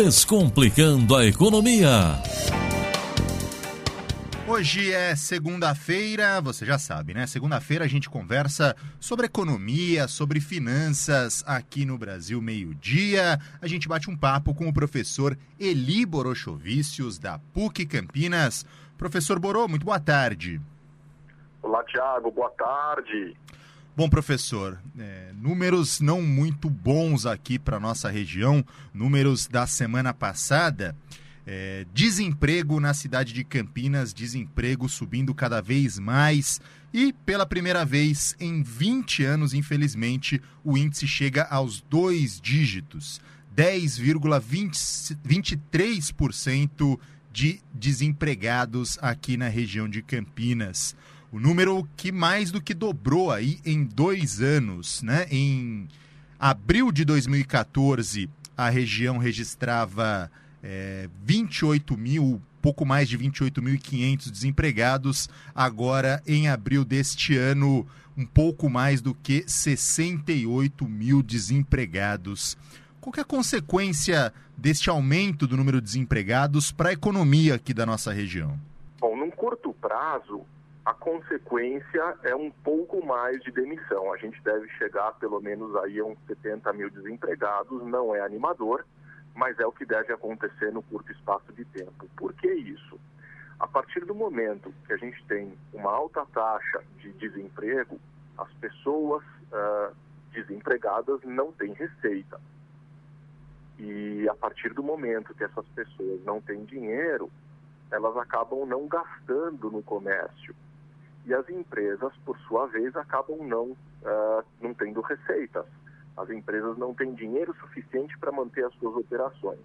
Descomplicando a Economia. Hoje é segunda-feira, você já sabe, né? Segunda-feira a gente conversa sobre economia, sobre finanças aqui no Brasil, meio-dia. A gente bate um papo com o professor Eli Borochovicius, da PUC Campinas. Professor Borô, muito boa tarde. Olá, Tiago, boa tarde. Bom, professor, é, números não muito bons aqui para nossa região, números da semana passada. É, desemprego na cidade de Campinas, desemprego subindo cada vez mais. E pela primeira vez em 20 anos, infelizmente, o índice chega aos dois dígitos: 10,23% de desempregados aqui na região de Campinas. O número que mais do que dobrou aí em dois anos, né? Em abril de 2014, a região registrava é, 28 mil, pouco mais de 28.500 desempregados. Agora, em abril deste ano, um pouco mais do que 68 mil desempregados. Qual é a consequência deste aumento do número de desempregados para a economia aqui da nossa região? Bom, num curto prazo, a consequência é um pouco mais de demissão. A gente deve chegar pelo menos aí a uns 70 mil desempregados, não é animador, mas é o que deve acontecer no curto espaço de tempo. Por que isso? A partir do momento que a gente tem uma alta taxa de desemprego, as pessoas uh, desempregadas não têm receita. E a partir do momento que essas pessoas não têm dinheiro, elas acabam não gastando no comércio. E as empresas, por sua vez, acabam não, uh, não tendo receitas. As empresas não têm dinheiro suficiente para manter as suas operações.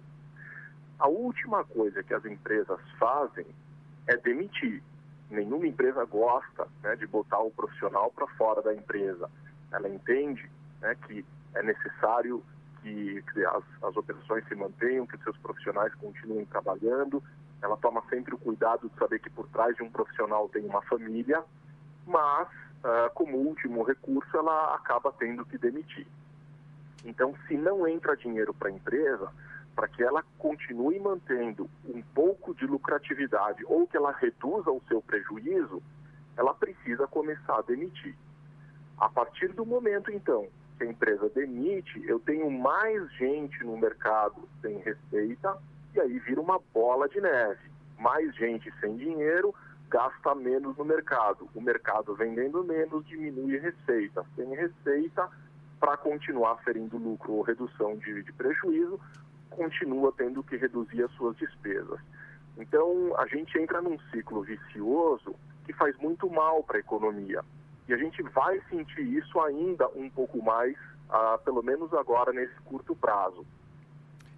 A última coisa que as empresas fazem é demitir. Nenhuma empresa gosta né, de botar o profissional para fora da empresa. Ela entende né, que é necessário que, as, as operações se mantenham, que seus profissionais continuem trabalhando. Ela toma sempre o cuidado de saber que por trás de um profissional tem uma família, mas, uh, como último recurso, ela acaba tendo que demitir. Então, se não entra dinheiro para a empresa, para que ela continue mantendo um pouco de lucratividade ou que ela reduza o seu prejuízo, ela precisa começar a demitir. A partir do momento, então, que a empresa demite, eu tenho mais gente no mercado sem receita e aí vira uma bola de neve. Mais gente sem dinheiro gasta menos no mercado. O mercado vendendo menos diminui receita. Sem receita, para continuar ferindo lucro ou redução de, de prejuízo, continua tendo que reduzir as suas despesas. Então, a gente entra num ciclo vicioso que faz muito mal para a economia. E a gente vai sentir isso ainda um pouco mais, ah, pelo menos agora nesse curto prazo.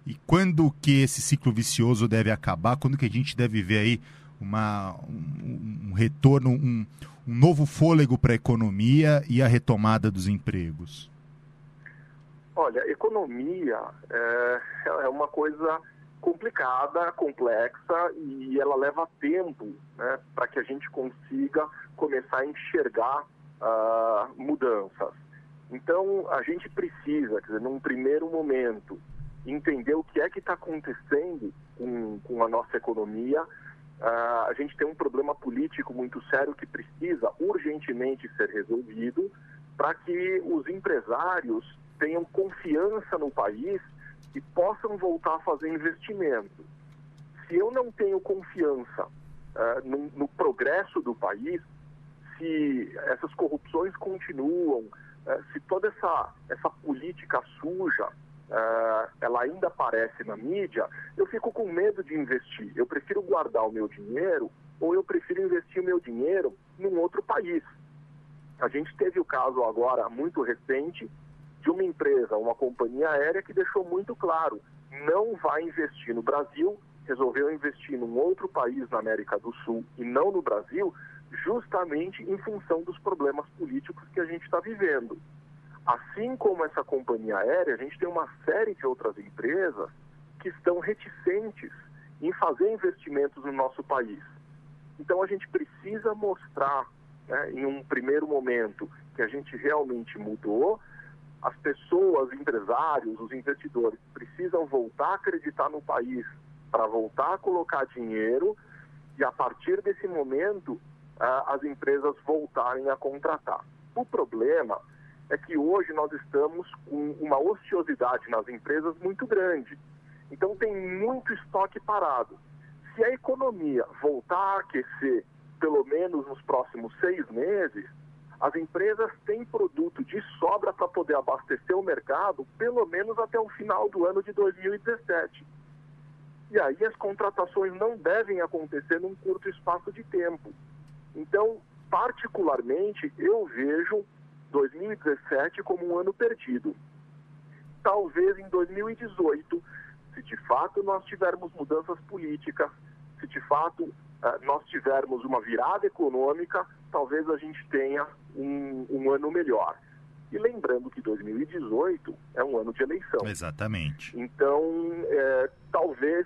E quando que esse ciclo vicioso deve acabar? Quando que a gente deve ver aí uma, um, um retorno, um, um novo fôlego para a economia e a retomada dos empregos? Olha, economia é, é uma coisa complicada, complexa e ela leva tempo né, para que a gente consiga começar a enxergar uh, mudanças. Então, a gente precisa, quer dizer, num primeiro momento, entender o que é que está acontecendo com, com a nossa economia. Uh, a gente tem um problema político muito sério que precisa urgentemente ser resolvido para que os empresários tenham confiança no país e possam voltar a fazer investimento. Se eu não tenho confiança uh, no, no, progresso do país, se essas corrupções continuam, uh, se toda essa, essa política suja uh, ela ainda aparece na mídia, eu fico com medo de investir. Eu prefiro guardar o meu dinheiro ou eu prefiro investir o meu dinheiro num outro país. A gente teve o caso agora muito recente de uma empresa, uma companhia aérea que deixou muito claro, não vai investir no Brasil, resolveu investir num outro país na América do Sul e não no Brasil, justamente em função dos problemas políticos que a gente está vivendo. Assim como essa companhia aérea, a gente tem uma série de outras empresas que estão reticentes em fazer investimentos no nosso país. Então a gente precisa mostrar, né, em um primeiro momento, que a gente realmente mudou, as pessoas, empresários, os investidores precisam voltar a acreditar no país para voltar a colocar dinheiro e a partir desse momento as empresas voltarem a contratar. O problema é que hoje nós estamos com uma ociosidade nas empresas muito grande. Então tem muito estoque parado. Se a economia voltar a aquecer, pelo menos nos próximos seis meses, as empresas têm produto de sobra para poder abastecer o mercado, pelo menos até o final do ano de 2017. E aí as contratações não devem acontecer num curto espaço de tempo. Então, particularmente, eu vejo 2017 como um ano perdido. Talvez em 2018, se de fato nós tivermos mudanças políticas, se de fato eh, nós tivermos uma virada econômica, talvez a gente tenha um, um ano melhor. E lembrando que 2018 é um ano de eleição. Exatamente. Então, é, talvez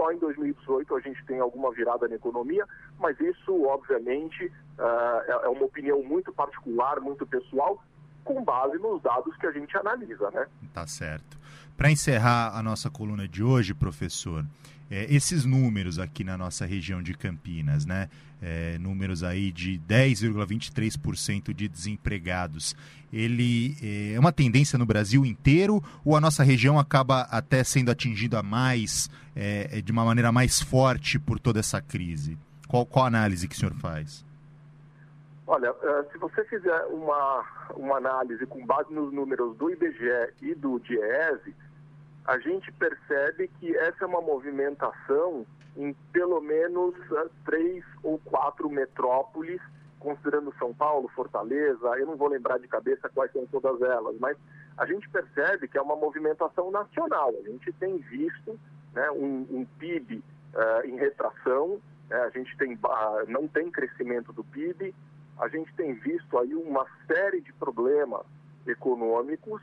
só em 2018 a gente tenha alguma virada na economia, mas isso, obviamente, uh, é uma opinião muito particular, muito pessoal, com base nos dados que a gente analisa, né? Tá certo. Para encerrar a nossa coluna de hoje, professor, é, esses números aqui na nossa região de Campinas, né? É, números aí de 10,23% de desempregados, ele é, é uma tendência no Brasil inteiro ou a nossa região acaba até sendo atingida mais, é, é de uma maneira mais forte por toda essa crise? Qual, qual a análise que o senhor faz? Olha, é, se você fizer uma, uma análise com base nos números do IBGE e do DIEESE, a gente percebe que essa é uma movimentação em pelo menos uh, três ou quatro metrópoles, considerando São Paulo, Fortaleza, eu não vou lembrar de cabeça quais são todas elas, mas a gente percebe que é uma movimentação nacional. A gente tem visto né, um, um PIB uh, eh, em retração, né, a gente tem, uh, não tem crescimento do PIB, a gente tem visto aí uma série de problemas econômicos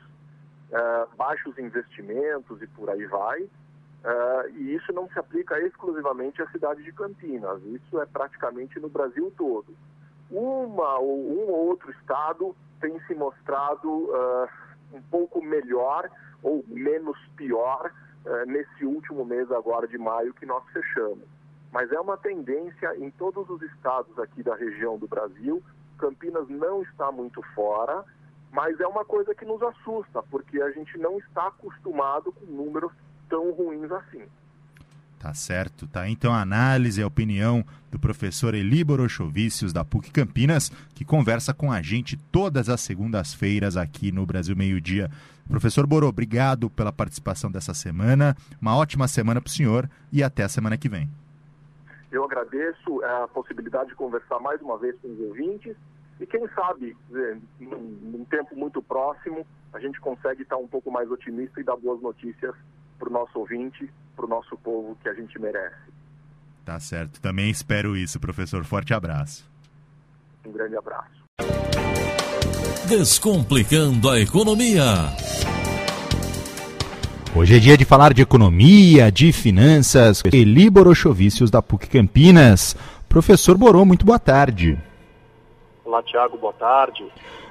uh, baixos investimentos e por aí vai. Uh, e isso não se aplica exclusivamente à cidade de Campinas, isso é praticamente no Brasil todo. Uma ou um ou outro estado tem se mostrado uh, um pouco melhor ou menos pior nesse último mês agora de maio que nós fechamos. Mas é uma tendência em todos os estados aqui da região do Brasil. Campinas não está muito fora mas é uma coisa que nos assusta, porque a gente não está acostumado com números tão ruins assim. Tá certo, tá? Então a análise e a opinião do professor Elíboro Chovicius da PUC Campinas, que conversa com a gente todas as segundas-feiras aqui no Brasil Meio Dia. Professor Borô, obrigado pela participação dessa semana. Uma ótima semana para o senhor e até a semana que vem. Eu agradeço a possibilidade de conversar mais uma vez com os ouvintes e quem sabe, num, num tempo muito próximo, a gente consegue estar um pouco mais otimista e dar boas notícias para o nosso ouvinte, para o nosso povo que a gente merece. Tá certo. Também espero isso, professor. Forte abraço. Um grande abraço. Descomplicando a economia. Hoje é dia de falar de economia, de finanças. Eli Borochovicius da PUC Campinas. Professor Borô, muito boa tarde. Olá, Tiago, boa tarde.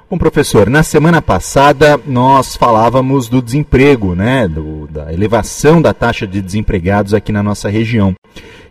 Bom, professor, na semana passada nós falávamos do desemprego, né, do, da elevação da taxa de desempregados aqui na nossa região.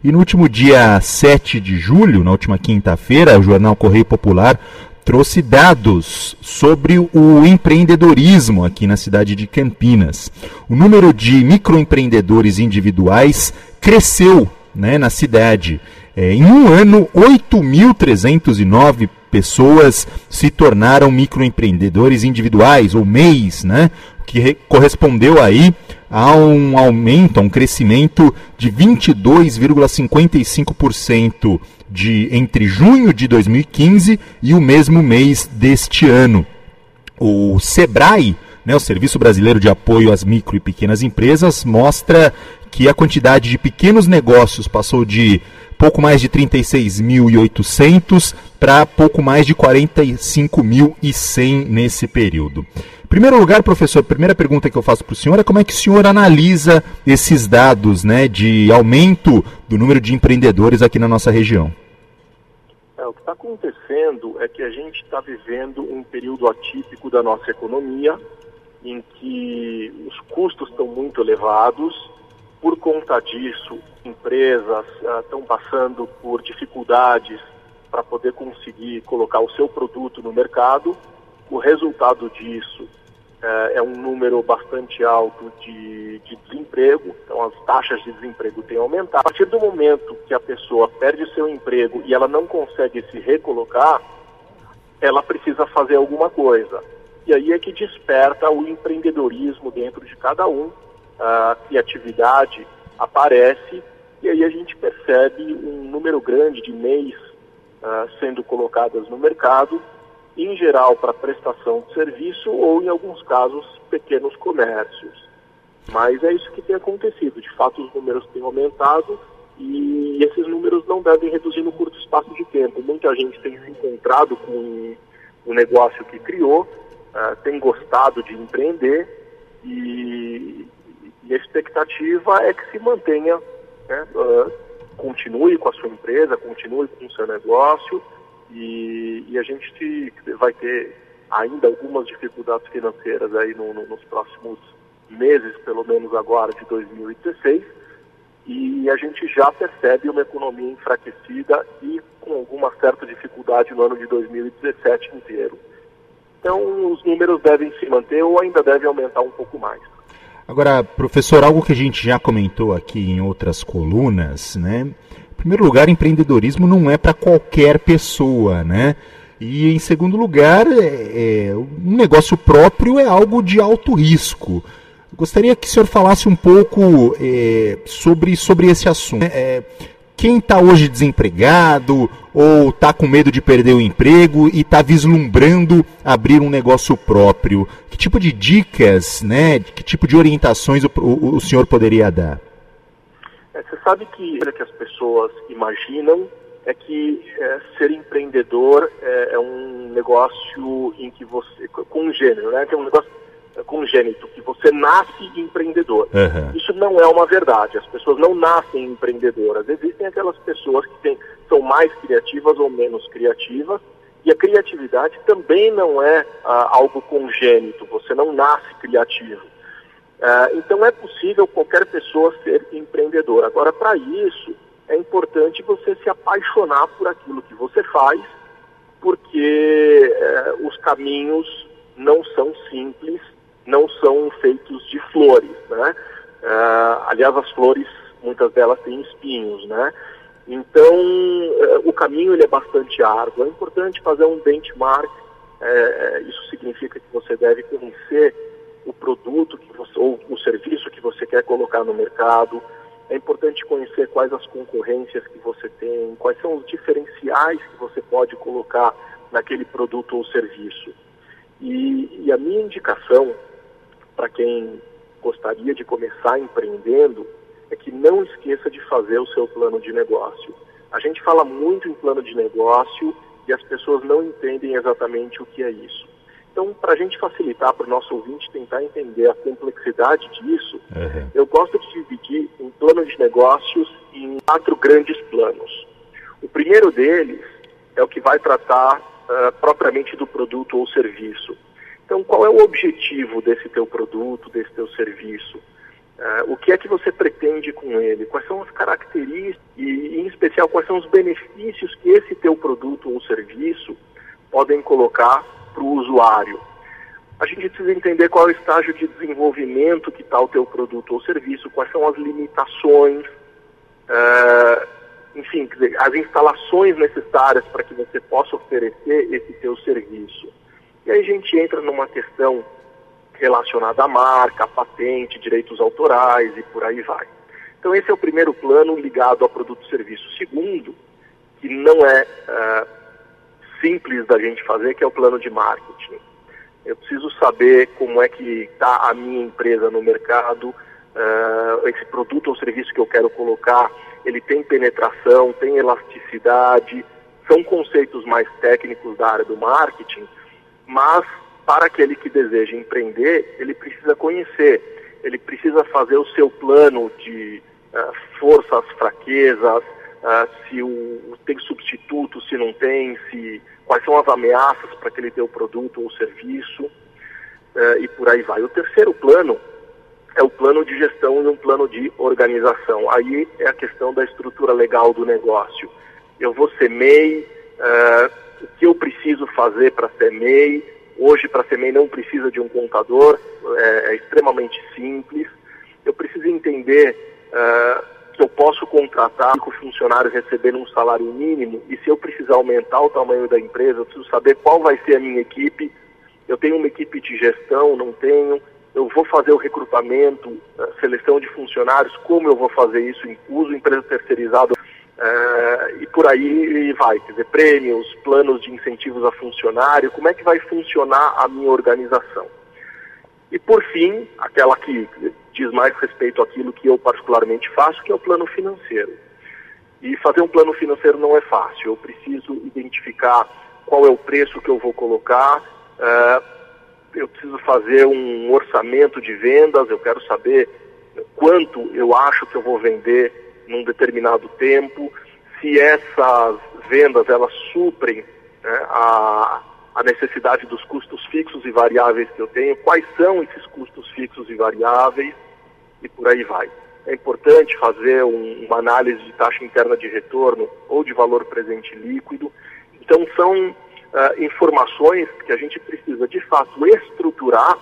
E no último dia 7 de julho, na última quinta-feira, o jornal Correio Popular trouxe dados sobre o empreendedorismo aqui na cidade de Campinas. O número de microempreendedores individuais cresceu né, na cidade. É, em um ano, 8.309 pessoas se tornaram microempreendedores individuais, ou MEIs, né? que correspondeu aí a um aumento, a um crescimento de 22,55% de entre junho de 2015 e o mesmo mês deste ano. O Sebrae, né, o Serviço Brasileiro de Apoio às Micro e Pequenas Empresas, mostra que a quantidade de pequenos negócios passou de pouco mais de 36.800 para pouco mais de 45.100 nesse período. Primeiro lugar, professor, a primeira pergunta que eu faço para o senhor é como é que o senhor analisa esses dados né, de aumento do número de empreendedores aqui na nossa região? É, o que está acontecendo é que a gente está vivendo um período atípico da nossa economia, em que os custos estão muito elevados, por conta disso, empresas estão passando por dificuldades para poder conseguir colocar o seu produto no mercado. O resultado disso uh, é um número bastante alto de, de, desemprego, então as taxas de desemprego têm aumentado. A partir do momento que a pessoa perde o seu emprego e ela não consegue se recolocar, ela precisa fazer alguma coisa. E aí é que desperta o empreendedorismo dentro de cada um, a criatividade aparece e aí a gente percebe um número grande de MEIs uh, sendo colocadas no mercado, em geral para prestação de serviço ou, em alguns casos, pequenos comércios. Mas é isso que tem acontecido. De fato, os números têm aumentado e esses números não devem reduzir no curto espaço de tempo. Muita gente tem se encontrado com o negócio que criou, uh, tem gostado de empreender e, e a expectativa é que se mantenha, né, uh, continue com a sua empresa, continue com o seu negócio e, e a gente vai ter ainda algumas dificuldades financeiras aí no, no, nos próximos meses, pelo menos agora de 2016, e a gente já percebe uma economia enfraquecida e com alguma certa dificuldade no ano de 2017 inteiro. Então, os números devem se manter ou ainda devem aumentar um pouco mais. Agora, professor, algo que a gente já comentou aqui em outras colunas, né? Em primeiro lugar, empreendedorismo não é para qualquer pessoa, né? E em segundo lugar, é, é, um negócio próprio é algo de alto risco. Gostaria que o senhor falasse um pouco é, sobre, sobre esse assunto. É, quem está hoje desempregado ou está com medo de perder o emprego e está vislumbrando abrir um negócio próprio, que tipo de dicas, né, que tipo de orientações o, o, o senhor poderia dar? É, você sabe que que as pessoas imaginam é que é, ser empreendedor é, é, um negócio em que você, com um gênero, né, que é um negócio congênito, que você nasce empreendedor. Uhum. Isso não é uma verdade. As pessoas não nascem empreendedoras. Existem aquelas pessoas que têm, são mais criativas ou menos criativas. E a criatividade também não é ah, algo congênito. Você não nasce criativo. Ah, então é possível qualquer pessoa ser empreendedor. Agora, para isso, é importante você se apaixonar por aquilo que você faz, porque eh, os caminhos não são simples não são feitos de flores, né? Uh, aliás, as flores, muitas delas têm espinhos, né? Então, uh, o caminho ele é bastante árduo. É importante fazer um benchmark. Uh, isso significa que você deve conhecer o produto que você, ou o serviço que você quer colocar no mercado. É importante conhecer quais as concorrências que você tem, quais são os diferenciais que você pode colocar naquele produto ou serviço. E, e a minha indicação para quem gostaria de começar empreendendo é que não esqueça de fazer o seu plano de negócio. A gente fala muito em plano de negócio e as pessoas não entendem exatamente o que é isso. Então, para a gente facilitar para o nosso ouvinte tentar entender a complexidade disso, uhum. eu gosto de dividir um plano de negócios em quatro grandes planos. O primeiro deles é o que vai tratar uh, propriamente do produto ou serviço. Então, qual é o objetivo desse teu produto, desse teu serviço? Uh, o que é que você pretende com ele? Quais são as características e, em especial, quais são os benefícios que esse teu produto ou serviço podem colocar para o usuário? A gente precisa entender qual é o estágio de desenvolvimento que está o teu produto ou serviço, quais são as limitações, uh, enfim, as instalações necessárias para que você possa oferecer esse teu serviço. E aí a gente entra numa questão relacionada à marca, patente, direitos autorais e por aí vai. Então esse é o primeiro plano ligado a produto e serviço. Segundo, que não é uh, simples da gente fazer, que é o plano de marketing. Eu preciso saber como é que está a minha empresa no mercado, uh, esse produto ou serviço que eu quero colocar, ele tem penetração, tem elasticidade, são conceitos mais técnicos da área do marketing, mas para aquele que deseja empreender, ele precisa conhecer, ele precisa fazer o seu plano de uh, forças, fraquezas, uh, se o, tem substituto, se não tem, se quais são as ameaças para aquele teu produto ou serviço. uh, e por aí vai. O terceiro plano é o plano de gestão e um plano de organização. Aí é a questão da estrutura legal do negócio. Eu vou ser MEI, o que eu preciso fazer para ser MEI? Hoje, para ser MEI, não precisa de um contador, é, é extremamente simples. Eu preciso entender uh, que eu posso contratar cinco funcionários recebendo um salário mínimo e se eu precisar aumentar o tamanho da empresa, eu preciso saber qual vai ser a minha equipe. Eu tenho uma equipe de gestão, não tenho eu vou fazer o recrutamento, seleção de funcionários, como eu vou fazer isso, uso empresa terceirizada uh, e por aí vai, quer dizer, prêmios, planos de incentivos a funcionário, como é que vai funcionar a minha organização. E por fim, aquela que diz mais respeito àquilo que eu particularmente faço, que é o plano financeiro. E fazer um plano financeiro não é fácil, eu preciso identificar qual é o preço que eu vou colocar, uh, eu preciso fazer um orçamento de vendas, eu quero saber quanto eu acho que eu vou vender num determinado tempo, se essas vendas elas suprem né, a, a necessidade dos custos fixos e variáveis que eu tenho, quais são esses custos fixos e variáveis e por aí vai. É importante fazer um, uma análise de taxa interna de retorno ou de valor presente líquido. Então são uh, informações que a gente precisa de fato estruturar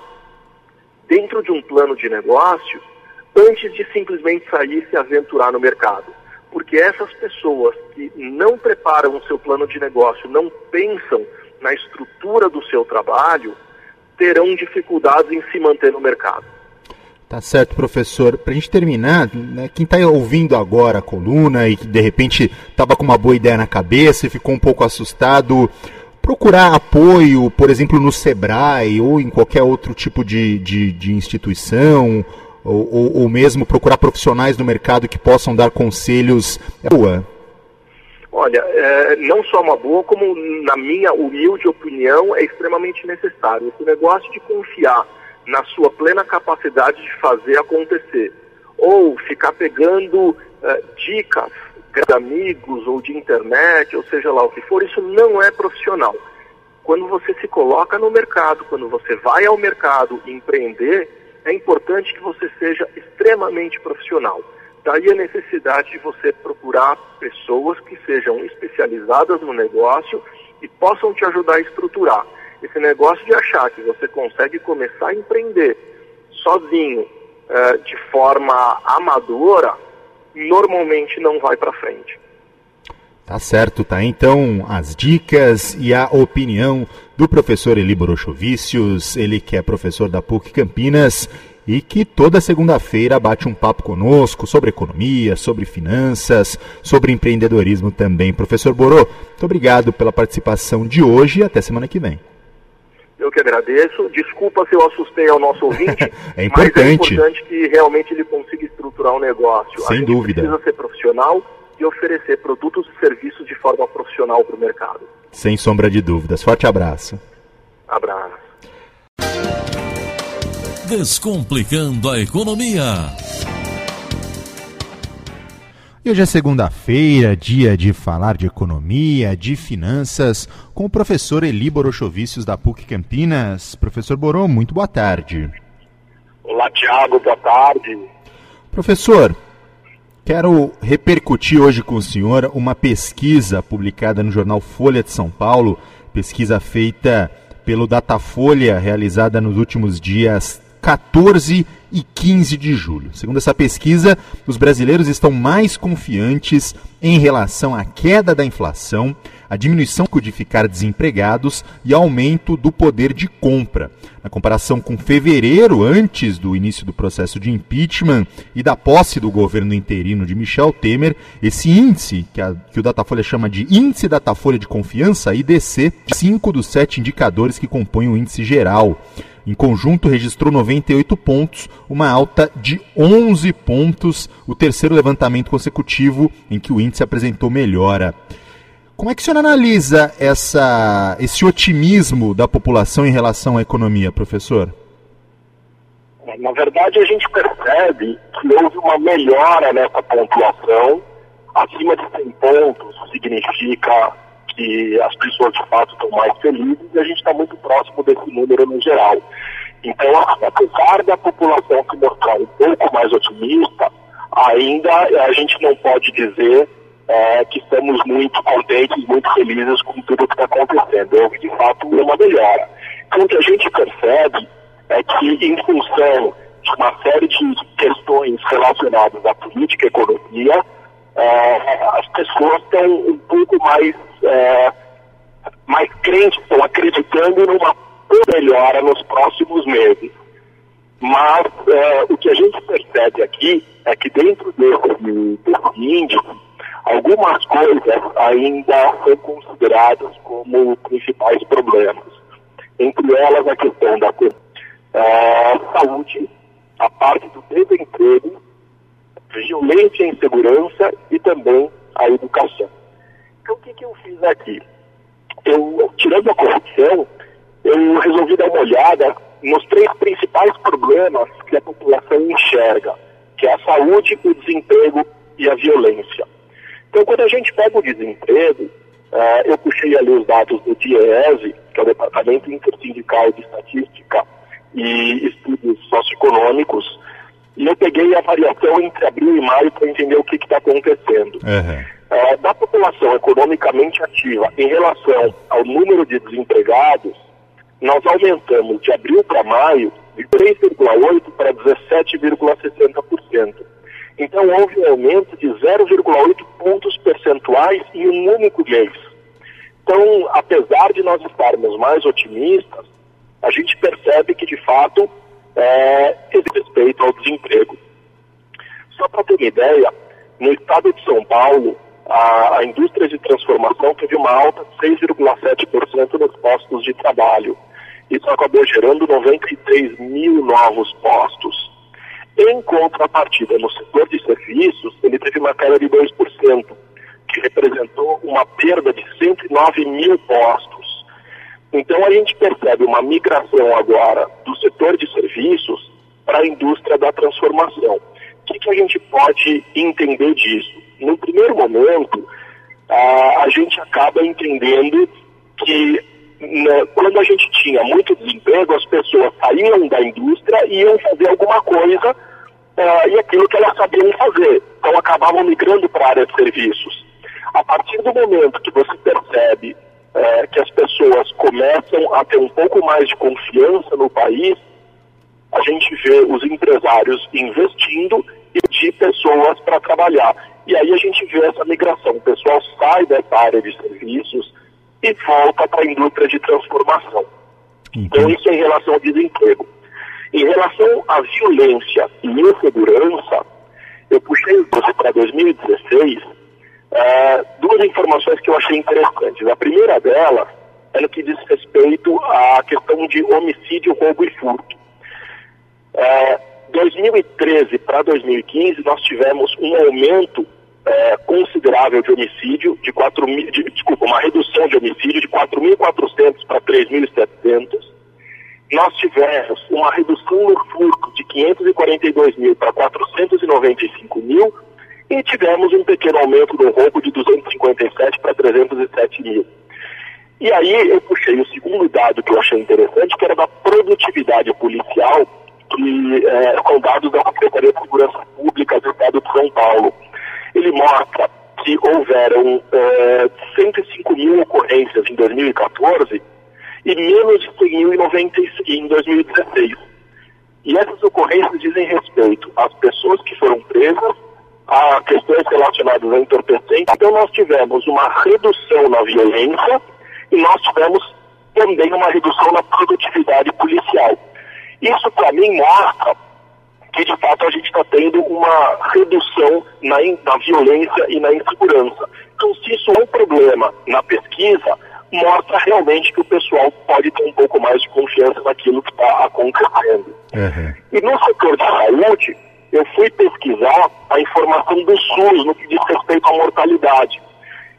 dentro de um plano de negócio antes de simplesmente sair e se aventurar no mercado. Porque essas pessoas que não preparam o seu plano de negócio, não pensam na estrutura do seu trabalho, terão dificuldades em se manter no mercado. Tá certo, professor. Para a gente terminar, né, quem está ouvindo agora a coluna e que de repente estava com uma boa ideia na cabeça e ficou um pouco assustado, procurar apoio, por exemplo, no Sebrae ou em qualquer outro tipo de, de, de instituição, ou, ou, ou, mesmo procurar profissionais no mercado que possam dar conselhos, é boa? Olha, é, não só uma boa, como na minha humilde opinião, é extremamente necessário. Esse negócio de confiar na sua plena capacidade de fazer acontecer, ou ficar pegando é, dicas de amigos ou de internet, ou seja lá o que for, isso não é profissional. Quando você se coloca no mercado, quando você vai ao mercado empreender, é importante que você seja extremamente profissional. Daí a necessidade de você procurar pessoas que sejam especializadas no negócio e possam te ajudar a estruturar. Esse negócio de achar que você consegue começar a empreender sozinho, eh, de forma amadora, normalmente não vai para frente. Tá certo, tá? Então, as dicas e a opinião do professor Eli Borochovicius, ele que é professor da PUC Campinas e que toda segunda-feira bate um papo conosco sobre economia, sobre finanças, sobre empreendedorismo também. Professor Borô, muito obrigado pela participação de hoje e até semana que vem. Eu que agradeço. Desculpa se eu assustei ao nosso ouvinte. é importante. Mas é importante que realmente ele consiga estruturar o um negócio. Sem dúvida. precisa ser profissional e oferecer produtos e serviços de forma profissional para o mercado. Sem sombra de dúvidas. Forte abraço. Abraço. Descomplicando a economia. E hoje é segunda-feira, dia de falar de economia, de finanças, com o professor Eli Borochovicius da PUC Campinas. Professor Borô, muito boa tarde. Olá, Tiago, boa tarde. Professor, quero repercutir hoje com o senhor uma pesquisa publicada no jornal Folha de São Paulo, pesquisa feita pelo Datafolha, realizada nos últimos dias 14 e 15 de julho. Segundo essa pesquisa, os brasileiros estão mais confiantes em relação à queda da inflação, a diminuição de ficar desempregados e aumento do poder de compra. Na comparação com fevereiro, antes do início do processo de impeachment e da posse do governo interino de Michel Temer, esse índice, que, a, que o Datafolha chama de Índice Datafolha de Confiança, IDC, cinco dos sete indicadores que compõem o índice geral. Em conjunto, registrou 98 pontos, uma alta de 11 pontos, o terceiro levantamento consecutivo em que o índice apresentou melhora. Como é que o senhor analisa essa, esse otimismo da população em relação à economia, professor? Na verdade, a gente percebe que houve uma melhora nessa pontuação. Acima de 100 pontos significa que as pessoas de fato estão mais felizes e a gente está muito próximo desse número no geral. Então, apesar da população se mostrar um pouco mais otimista, ainda a gente não pode dizer é, que estamos muito contentes, muito felizes com tudo que está acontecendo. Houve, de fato, uma melhora. Então, o que a gente percebe é que, em função de uma série de questões relacionadas à política e economia, é, as pessoas estão um pouco mais, é, mais crentes, estão acreditando numa melhora nos próximos meses. Mas é, o que a gente percebe aqui é que dentro desse, desse índice, algumas coisas ainda são consideradas como principais problemas. Entre elas a questão da é, saúde, a parte do desemprego, violência e insegurança e também a educação. Então o que, que eu fiz aqui? Eu, tirando a corrupção, eu resolvi dar uma olhada nos três principais problemas que a população enxerga, que é a saúde, o desemprego e a violência. Então, quando a gente pega o desemprego, uh, eu puxei ali os dados do DIEESE, que é o Departamento Intersindical de Estatística e Estudos Socioeconômicos, e eu peguei a variação entre abril e maio para entender o que está acontecendo. Uhum. Uh, da população economicamente ativa em relação ao número de desempregados, nós aumentamos de abril para maio de 3,8% para 17,60%. Então houve um aumento de 0,8 pontos percentuais em um único mês. Então, apesar de nós estarmos mais otimistas, a gente percebe que de fato é, respeito ao desemprego. Só para ter uma ideia, no estado de São Paulo, a, a indústria de transformação teve uma alta de 6,7% nos postos de trabalho. Isso acabou gerando 93 mil novos postos. Em contrapartida, no setor de serviços, ele teve uma queda de 2%, que representou uma perda de 109 mil postos. Então a gente percebe uma migração agora do setor de serviços para a indústria da transformação. O que, que a gente pode entender disso? No primeiro momento, a, a gente acaba entendendo que né, quando a gente tinha muito desemprego, as pessoas saíam da indústria e iam fazer alguma coisa uh, e aquilo que elas sabiam fazer. Então acabavam migrando para a área de serviços. A partir do momento que você percebe uh, que as pessoas começam a ter um pouco mais de confiança no país, a gente vê os empresários investindo e de pessoas para trabalhar. E aí a gente vê essa migração. O pessoal sai dessa área de serviços, e volta para a indústria de transformação. Então, isso é em relação ao desemprego. Em relação à violência e insegurança, eu puxei para 2016 é, duas informações que eu achei interessantes. A primeira delas é no que diz respeito à questão de homicídio, roubo e furto. É, 2013 para 2015, nós tivemos um aumento é, considerável de homicídio, de 4 mil, de, desculpa, uma redução de homicídio de 4.400 para 3.700. Nós tivemos uma redução no furto de 542 mil para 495 mil e tivemos um pequeno aumento no roubo de 257 para 307 mil. E aí eu puxei o segundo dado que eu achei interessante, que era da produtividade policial, que é, são dados da Secretaria de Segurança Pública do Estado de São Paulo ele mostra que houveram é, 105 mil ocorrências em 2014 e menos de 100 mil em 2016. E essas ocorrências dizem respeito às pessoas que foram presas, a questões relacionadas a entorpecentes. Então nós tivemos uma redução na violência e nós tivemos também uma redução na produtividade policial. Isso para mim mostra que de fato a gente está tendo uma redução na, na violência e na insegurança. Então, se isso é um problema na pesquisa, mostra realmente que o pessoal pode ter um pouco mais de confiança naquilo que está acontecendo. Uhum. E no setor de saúde, eu fui pesquisar a informação do SUS no que diz respeito à mortalidade,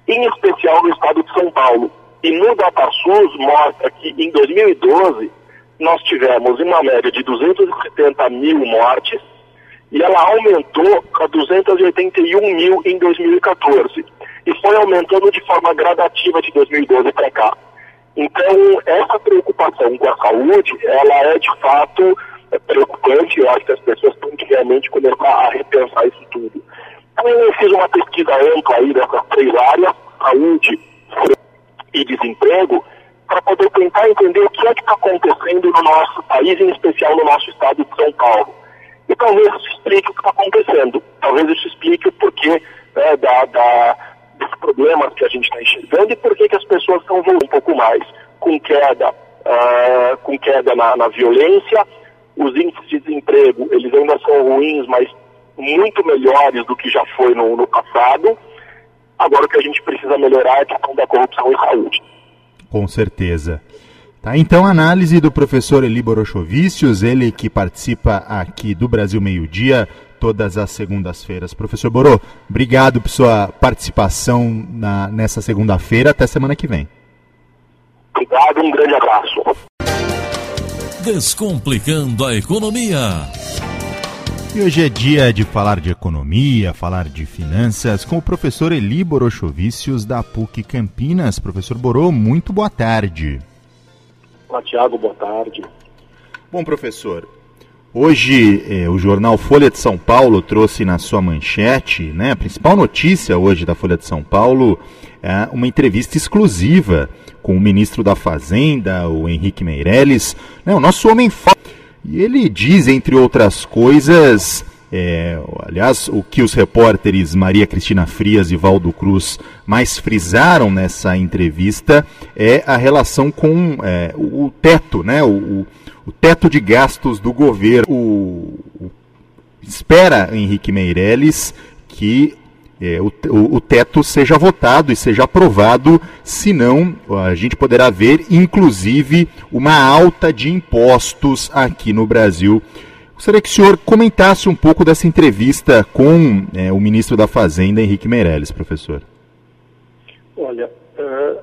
em especial no estado de São Paulo. E no DataSUS mostra que em 2012 nós tivemos uma média de 270 mil mortes e ela aumentou para 281 mil em 2014 e foi aumentando de forma gradativa de 2012 para cá. Então, essa preocupação com a saúde, ela é de fato preocupante. Eu acho que as pessoas têm que realmente começar a repensar isso tudo. Então, eu fiz uma pesquisa ampla aí dessas três áreas, saúde e desemprego, para poder tentar entender o que é que está acontecendo no nosso país, em especial no nosso estado de São Paulo. E talvez isso explique o que está acontecendo. Talvez isso explique o porquê né, da, da, dos problemas que a gente está enxergando e porquê que as pessoas estão voltando um pouco mais com queda, uh, com queda na, na violência. Os índices de desemprego, eles ainda são ruins, mas muito melhores do que já foi no, no passado. Agora o que a gente precisa melhorar é a questão da corrupção e saúde. Com certeza. Tá, então, análise do professor Eli Borochovicius, ele que participa aqui do Brasil Meio Dia todas as segundas-feiras. Professor Borô, obrigado por sua participação na, nessa segunda-feira. Até semana que vem. Obrigado, um grande abraço. Descomplicando a economia. E hoje é dia de falar de economia, falar de finanças com o professor Eli Borochovicius da PUC Campinas. Professor Borô, muito boa tarde. Olá, Tiago, boa tarde. Bom, professor, hoje eh, o jornal Folha de São Paulo trouxe na sua manchete, né, a principal notícia hoje da Folha de São Paulo, é uma entrevista exclusiva com o ministro da Fazenda, o Henrique Meirelles, né, o nosso homem E ele diz, entre outras coisas, é, aliás, o que os repórteres Maria Cristina Frias e Valdo Cruz mais frisaram nessa entrevista é a relação com é, o, teto, né, o, o, teto de gastos do governo. O, espera Henrique Meirelles que é, o, o, teto seja votado e seja aprovado, senão a gente poderá ver, inclusive, uma alta de impostos aqui no Brasil Gostaria que o senhor comentasse um pouco dessa entrevista com é, o ministro da Fazenda, Henrique Meirelles, professor. Olha, uh,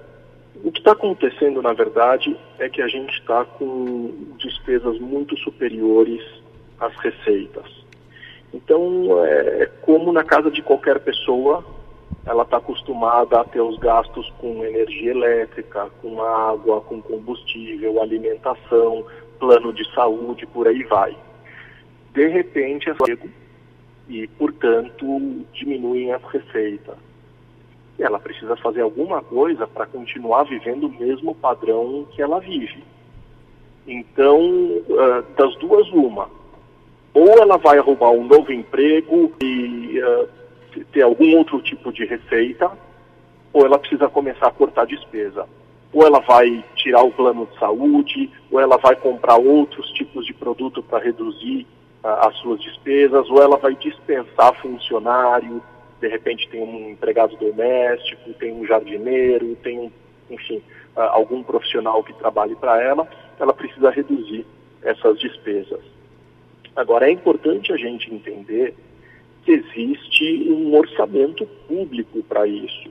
o que está acontecendo, na verdade, é que a gente está com despesas muito superiores às receitas. Então, é, como na casa de qualquer pessoa, ela está acostumada a ter os gastos com energia elétrica, com água, com combustível, alimentação, plano de saúde, por aí vai de repente é cego e, portanto, diminuem as receitas. E ela precisa fazer alguma coisa para continuar vivendo o mesmo padrão que ela vive. Então, uh, das duas, uma. Ou ela vai arrumar um novo emprego e uh, ter algum outro tipo de receita, ou ela precisa começar a cortar despesa. Ou ela vai tirar o plano de saúde, ou ela vai comprar outros tipos de produto para reduzir as suas despesas, ou ela vai dispensar funcionário, de repente tem um empregado doméstico, tem um jardineiro, tem um, enfim, algum profissional que trabalhe para ela, ela precisa reduzir essas despesas. Agora, é importante a gente entender que existe um orçamento público para isso.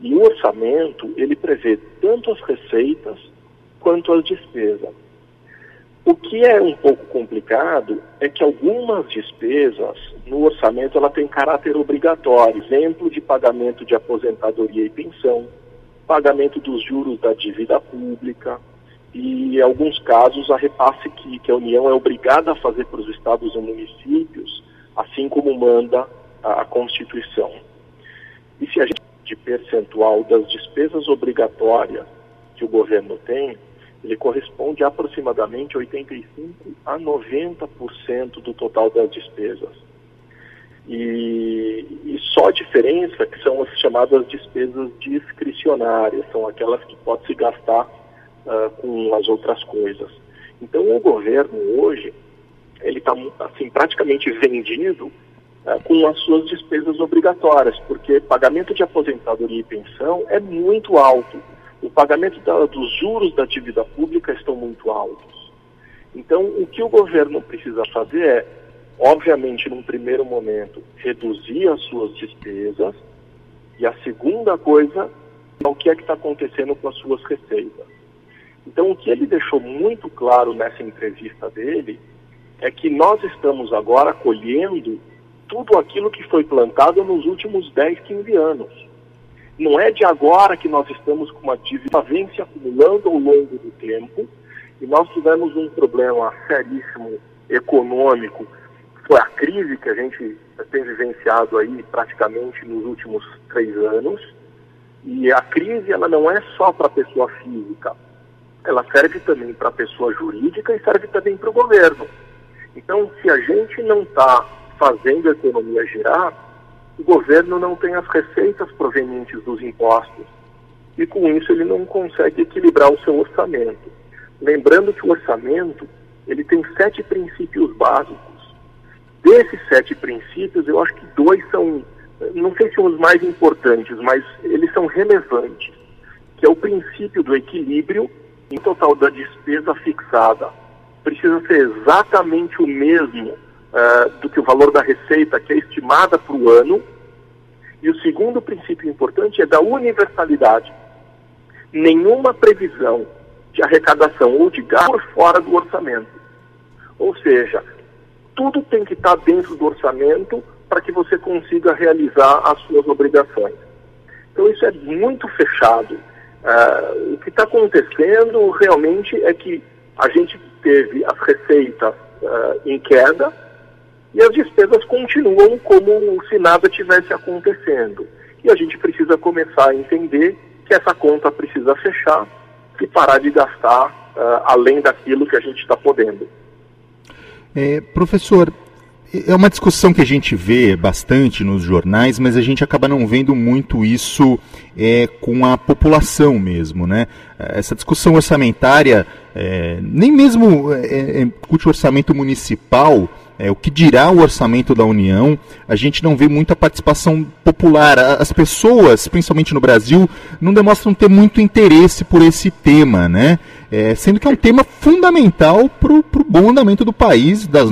E o orçamento, ele prevê tanto as receitas quanto as despesas. O que é um pouco complicado é que algumas despesas no orçamento ela tem caráter obrigatório, exemplo de pagamento de aposentadoria e pensão, pagamento dos juros da dívida pública e, em alguns casos, a repasse que, que a União é obrigada a fazer para os estados e municípios, assim como manda a, a Constituição. E se a gente de percentual das despesas obrigatórias que o governo tem, ele corresponde a aproximadamente 85 a 90% do total das despesas. E, e, só a diferença que são as chamadas despesas discricionárias, são aquelas que pode se gastar uh, com as outras coisas. Então o governo hoje ele está assim praticamente vendido uh, com as suas despesas obrigatórias, porque pagamento de aposentadoria e pensão é muito alto o pagamento da, dos juros da dívida pública estão muito altos. Então, o que o governo precisa fazer é, obviamente, num primeiro momento, reduzir as suas despesas, e a segunda coisa é o que é que está acontecendo com as suas receitas. Então, o que ele deixou muito claro nessa entrevista dele é que nós estamos agora colhendo tudo aquilo que foi plantado nos últimos 10, 15 anos. Não é de agora que nós estamos com uma dívida vem se acumulando ao longo do tempo e nós tivemos um problema seríssimo econômico, foi a crise que a gente tem vivenciado aí praticamente nos últimos três anos. E a crise ela não é só para a pessoa física, ela serve também para a pessoa jurídica e serve também para o governo. Então, se a gente não está fazendo a economia girar, o governo não tem as receitas provenientes dos impostos. E com isso ele não consegue equilibrar o seu orçamento. Lembrando que o orçamento ele tem sete princípios básicos. Desses sete princípios, eu acho que dois são, não sei se são os mais importantes, mas eles são relevantes, que é o princípio do equilíbrio em total da despesa fixada. Precisa ser exatamente o mesmo uh, do que o valor da receita que é estimada para o ano. E o segundo princípio importante é da universalidade. Nenhuma previsão de arrecadação ou de gasto por fora do orçamento. Ou seja, tudo tem que estar dentro do orçamento para que você consiga realizar as suas obrigações. Então isso é muito fechado. Uh, o que está acontecendo realmente é que a gente teve as receitas uh, em queda, e as despesas continuam como se nada tivesse acontecendo. E a gente precisa começar a entender que essa conta precisa fechar e parar de gastar uh, além daquilo que a gente está podendo. É, professor, é uma discussão que a gente vê bastante nos jornais, mas a gente acaba não vendo muito isso é, com a população mesmo, né? Essa discussão orçamentária, é, nem mesmo é, é, o orçamento municipal, é, o que dirá o orçamento da União, a gente não vê muita participação popular. As pessoas, principalmente no Brasil, não demonstram ter muito interesse por esse tema, né? É, sendo que é um tema fundamental para o bom andamento do país, das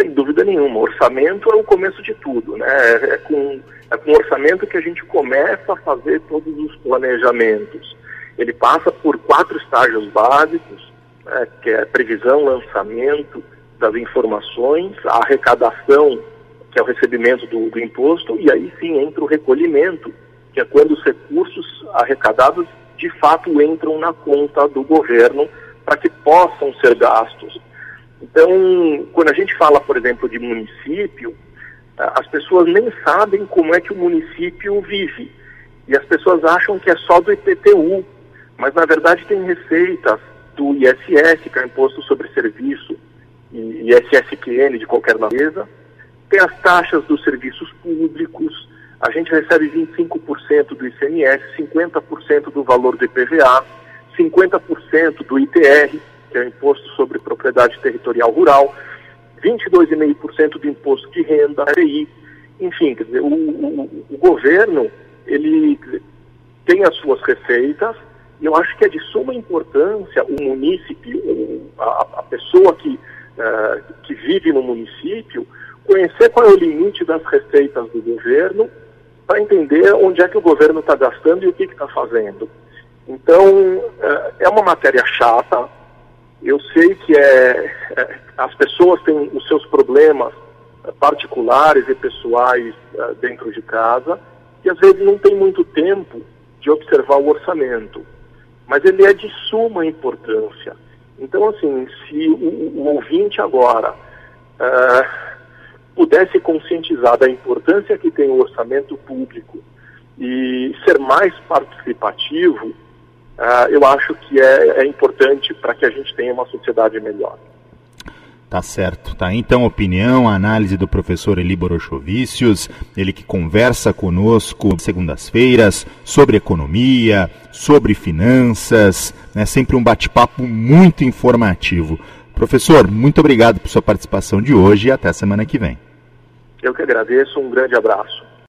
Sem dúvida nenhuma. Orçamento é o começo de tudo, né? É com, é com orçamento que a gente começa a fazer todos os planejamentos. Ele passa por quatro estágios básicos, né, que é previsão, lançamento, das informações, a arrecadação, que é o recebimento do, do imposto, e aí sim entra o recolhimento, que é quando os recursos arrecadados de fato entram na conta do governo para que possam ser gastos. Então, quando a gente fala, por exemplo, de município, as pessoas nem sabem como é que o município vive. E as pessoas acham que é só do IPTU, mas na verdade tem receitas do ISS, que é o Imposto sobre Serviço, e SSQN de qualquer natureza, tem as taxas dos serviços públicos, a gente recebe 25% do ICMS, 50% do valor do IPVA, 50% do ITR, que é o Imposto sobre Propriedade Territorial Rural, 22,5% do Imposto de Renda, API, enfim, quer dizer, o, o, o governo, ele tem as suas receitas, e eu acho que é de suma importância o munícipe, a, a pessoa que uh, que vive no município, conhecer qual é o limite das receitas do governo, para entender onde é que o governo está gastando e o que está fazendo. Então, uh, é uma matéria chata, eu sei que é, é, as pessoas têm os seus problemas particulares e pessoais uh, dentro de casa, e às vezes não tem muito tempo de observar o orçamento. Mas ele é de suma importância. Então, assim, se o, o ouvinte agora uh, pudesse conscientizar da importância que tem o orçamento público e ser mais participativo, uh, eu acho que é, é importante para que a gente tenha uma sociedade melhor. Tá certo, tá? Então, opinião, análise do professor Eli Borochovicius, ele que conversa conosco segundas-feiras sobre economia, sobre finanças, né? Sempre um bate-papo muito informativo. Professor, muito obrigado por sua participação de hoje e até semana que vem. Eu que agradeço, um grande abraço.